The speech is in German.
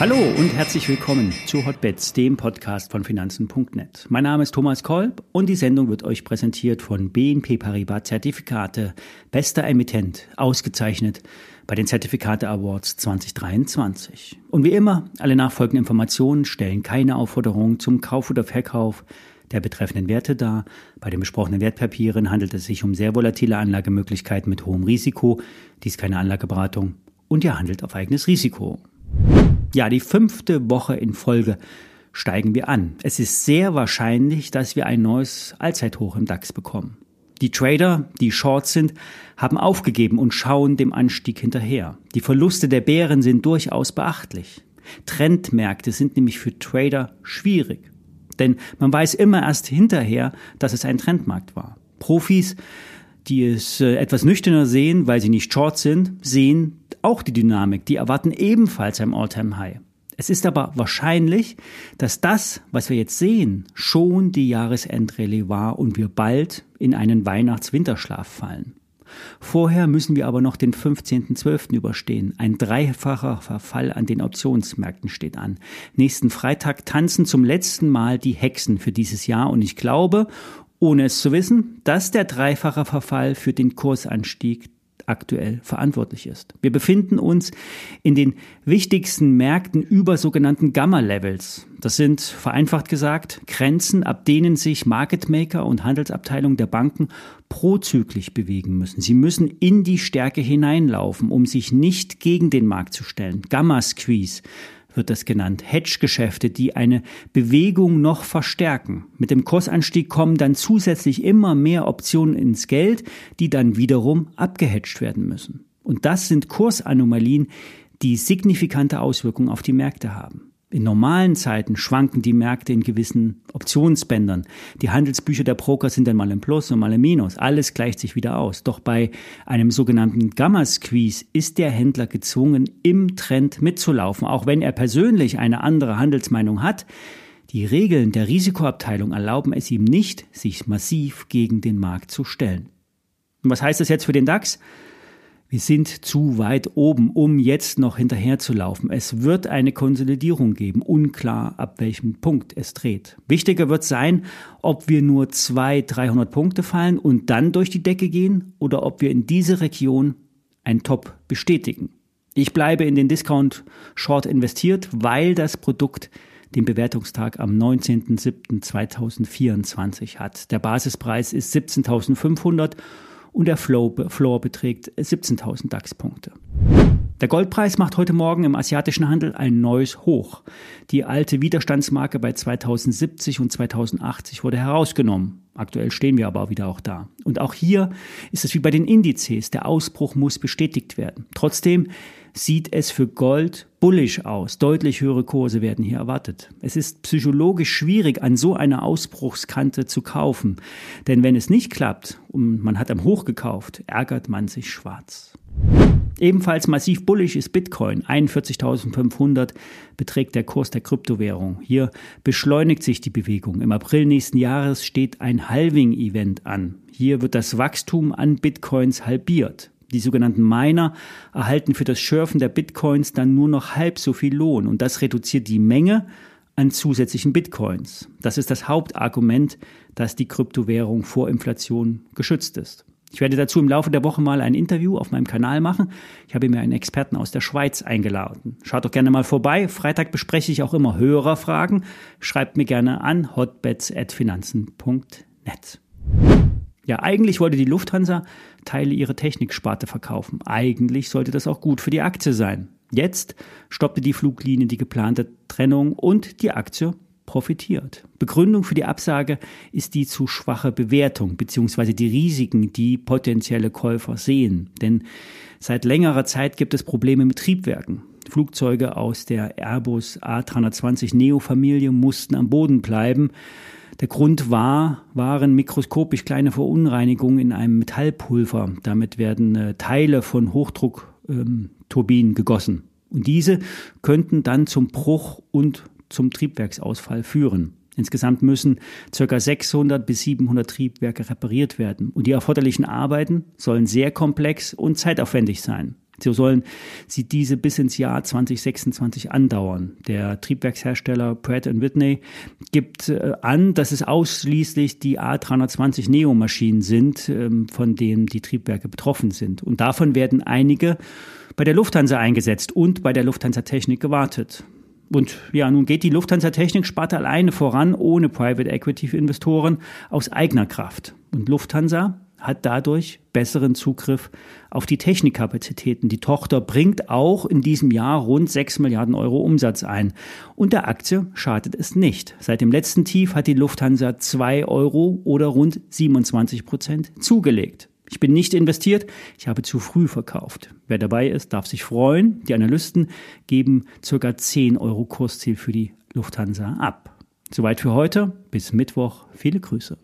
Hallo und herzlich willkommen zu Hotbets, dem Podcast von Finanzen.net. Mein Name ist Thomas Kolb und die Sendung wird euch präsentiert von BNP Paribas Zertifikate, bester Emittent, ausgezeichnet bei den Zertifikate Awards 2023. Und wie immer, alle nachfolgenden Informationen stellen keine Aufforderung zum Kauf oder Verkauf der betreffenden Werte dar. Bei den besprochenen Wertpapieren handelt es sich um sehr volatile Anlagemöglichkeiten mit hohem Risiko. Dies keine Anlageberatung und ihr handelt auf eigenes Risiko. Ja, die fünfte Woche in Folge steigen wir an. Es ist sehr wahrscheinlich, dass wir ein neues Allzeithoch im DAX bekommen. Die Trader, die Shorts sind, haben aufgegeben und schauen dem Anstieg hinterher. Die Verluste der Bären sind durchaus beachtlich. Trendmärkte sind nämlich für Trader schwierig. Denn man weiß immer erst hinterher, dass es ein Trendmarkt war. Profis, die es äh, etwas nüchterner sehen, weil sie nicht short sind, sehen auch die Dynamik. Die erwarten ebenfalls ein All-Time-High. Es ist aber wahrscheinlich, dass das, was wir jetzt sehen, schon die Jahresendrallye war und wir bald in einen Weihnachts-Winterschlaf fallen. Vorher müssen wir aber noch den 15.12. überstehen. Ein dreifacher Verfall an den Optionsmärkten steht an. Nächsten Freitag tanzen zum letzten Mal die Hexen für dieses Jahr und ich glaube, ohne es zu wissen, dass der dreifache Verfall für den Kursanstieg aktuell verantwortlich ist. Wir befinden uns in den wichtigsten Märkten über sogenannten Gamma-Levels. Das sind vereinfacht gesagt Grenzen, ab denen sich Market Maker und Handelsabteilungen der Banken prozyklisch bewegen müssen. Sie müssen in die Stärke hineinlaufen, um sich nicht gegen den Markt zu stellen. Gamma-Squeeze wird das genannt. Hedge-Geschäfte, die eine Bewegung noch verstärken. Mit dem Kursanstieg kommen dann zusätzlich immer mehr Optionen ins Geld, die dann wiederum abgehatcht werden müssen. Und das sind Kursanomalien, die signifikante Auswirkungen auf die Märkte haben. In normalen Zeiten schwanken die Märkte in gewissen Optionsbändern. Die Handelsbücher der Broker sind dann mal im Plus und mal im Minus. Alles gleicht sich wieder aus. Doch bei einem sogenannten Gamma-Squeeze ist der Händler gezwungen, im Trend mitzulaufen, auch wenn er persönlich eine andere Handelsmeinung hat. Die Regeln der Risikoabteilung erlauben es ihm nicht, sich massiv gegen den Markt zu stellen. Und was heißt das jetzt für den DAX? Wir sind zu weit oben, um jetzt noch hinterherzulaufen. Es wird eine Konsolidierung geben, unklar ab welchem Punkt es dreht. Wichtiger wird sein, ob wir nur 200, 300 Punkte fallen und dann durch die Decke gehen oder ob wir in diese Region ein Top bestätigen. Ich bleibe in den Discount Short investiert, weil das Produkt den Bewertungstag am 19.07.2024 hat. Der Basispreis ist 17.500 und der Floor beträgt 17.000 DAX-Punkte. Der Goldpreis macht heute Morgen im asiatischen Handel ein neues Hoch. Die alte Widerstandsmarke bei 2070 und 2080 wurde herausgenommen. Aktuell stehen wir aber wieder auch da. Und auch hier ist es wie bei den Indizes. Der Ausbruch muss bestätigt werden. Trotzdem sieht es für Gold bullish aus. Deutlich höhere Kurse werden hier erwartet. Es ist psychologisch schwierig, an so einer Ausbruchskante zu kaufen. Denn wenn es nicht klappt und man hat am Hoch gekauft, ärgert man sich schwarz. Ebenfalls massiv bullish ist Bitcoin. 41.500 beträgt der Kurs der Kryptowährung. Hier beschleunigt sich die Bewegung. Im April nächsten Jahres steht ein Halving-Event an. Hier wird das Wachstum an Bitcoins halbiert. Die sogenannten Miner erhalten für das Schürfen der Bitcoins dann nur noch halb so viel Lohn und das reduziert die Menge an zusätzlichen Bitcoins. Das ist das Hauptargument, dass die Kryptowährung vor Inflation geschützt ist. Ich werde dazu im Laufe der Woche mal ein Interview auf meinem Kanal machen. Ich habe mir einen Experten aus der Schweiz eingeladen. Schaut doch gerne mal vorbei. Freitag bespreche ich auch immer Hörerfragen. Schreibt mir gerne an hotbets.finanzen.net. Ja, eigentlich wollte die Lufthansa Teile ihrer Techniksparte verkaufen. Eigentlich sollte das auch gut für die Aktie sein. Jetzt stoppte die Fluglinie die geplante Trennung und die Aktie profitiert. Begründung für die Absage ist die zu schwache Bewertung bzw. die Risiken, die potenzielle Käufer sehen. Denn seit längerer Zeit gibt es Probleme mit Triebwerken. Flugzeuge aus der Airbus A320 Neo Familie mussten am Boden bleiben. Der Grund war, waren mikroskopisch kleine Verunreinigungen in einem Metallpulver. Damit werden äh, Teile von Hochdruckturbinen ähm, gegossen. Und diese könnten dann zum Bruch und zum Triebwerksausfall führen. Insgesamt müssen ca. 600 bis 700 Triebwerke repariert werden und die erforderlichen Arbeiten sollen sehr komplex und zeitaufwendig sein. So sollen sie diese bis ins Jahr 2026 andauern. Der Triebwerkshersteller Pratt Whitney gibt äh, an, dass es ausschließlich die A320 Neo-Maschinen sind, ähm, von denen die Triebwerke betroffen sind. Und davon werden einige bei der Lufthansa eingesetzt und bei der Lufthansa Technik gewartet. Und ja, nun geht die Lufthansa Technik Sparte alleine voran, ohne Private Equity Investoren, aus eigener Kraft. Und Lufthansa hat dadurch besseren Zugriff auf die Technikkapazitäten. Die Tochter bringt auch in diesem Jahr rund 6 Milliarden Euro Umsatz ein. Und der Aktie schadet es nicht. Seit dem letzten Tief hat die Lufthansa 2 Euro oder rund 27 Prozent zugelegt. Ich bin nicht investiert, ich habe zu früh verkauft. Wer dabei ist, darf sich freuen. Die Analysten geben ca. 10 Euro Kursziel für die Lufthansa ab. Soweit für heute. Bis Mittwoch. Viele Grüße.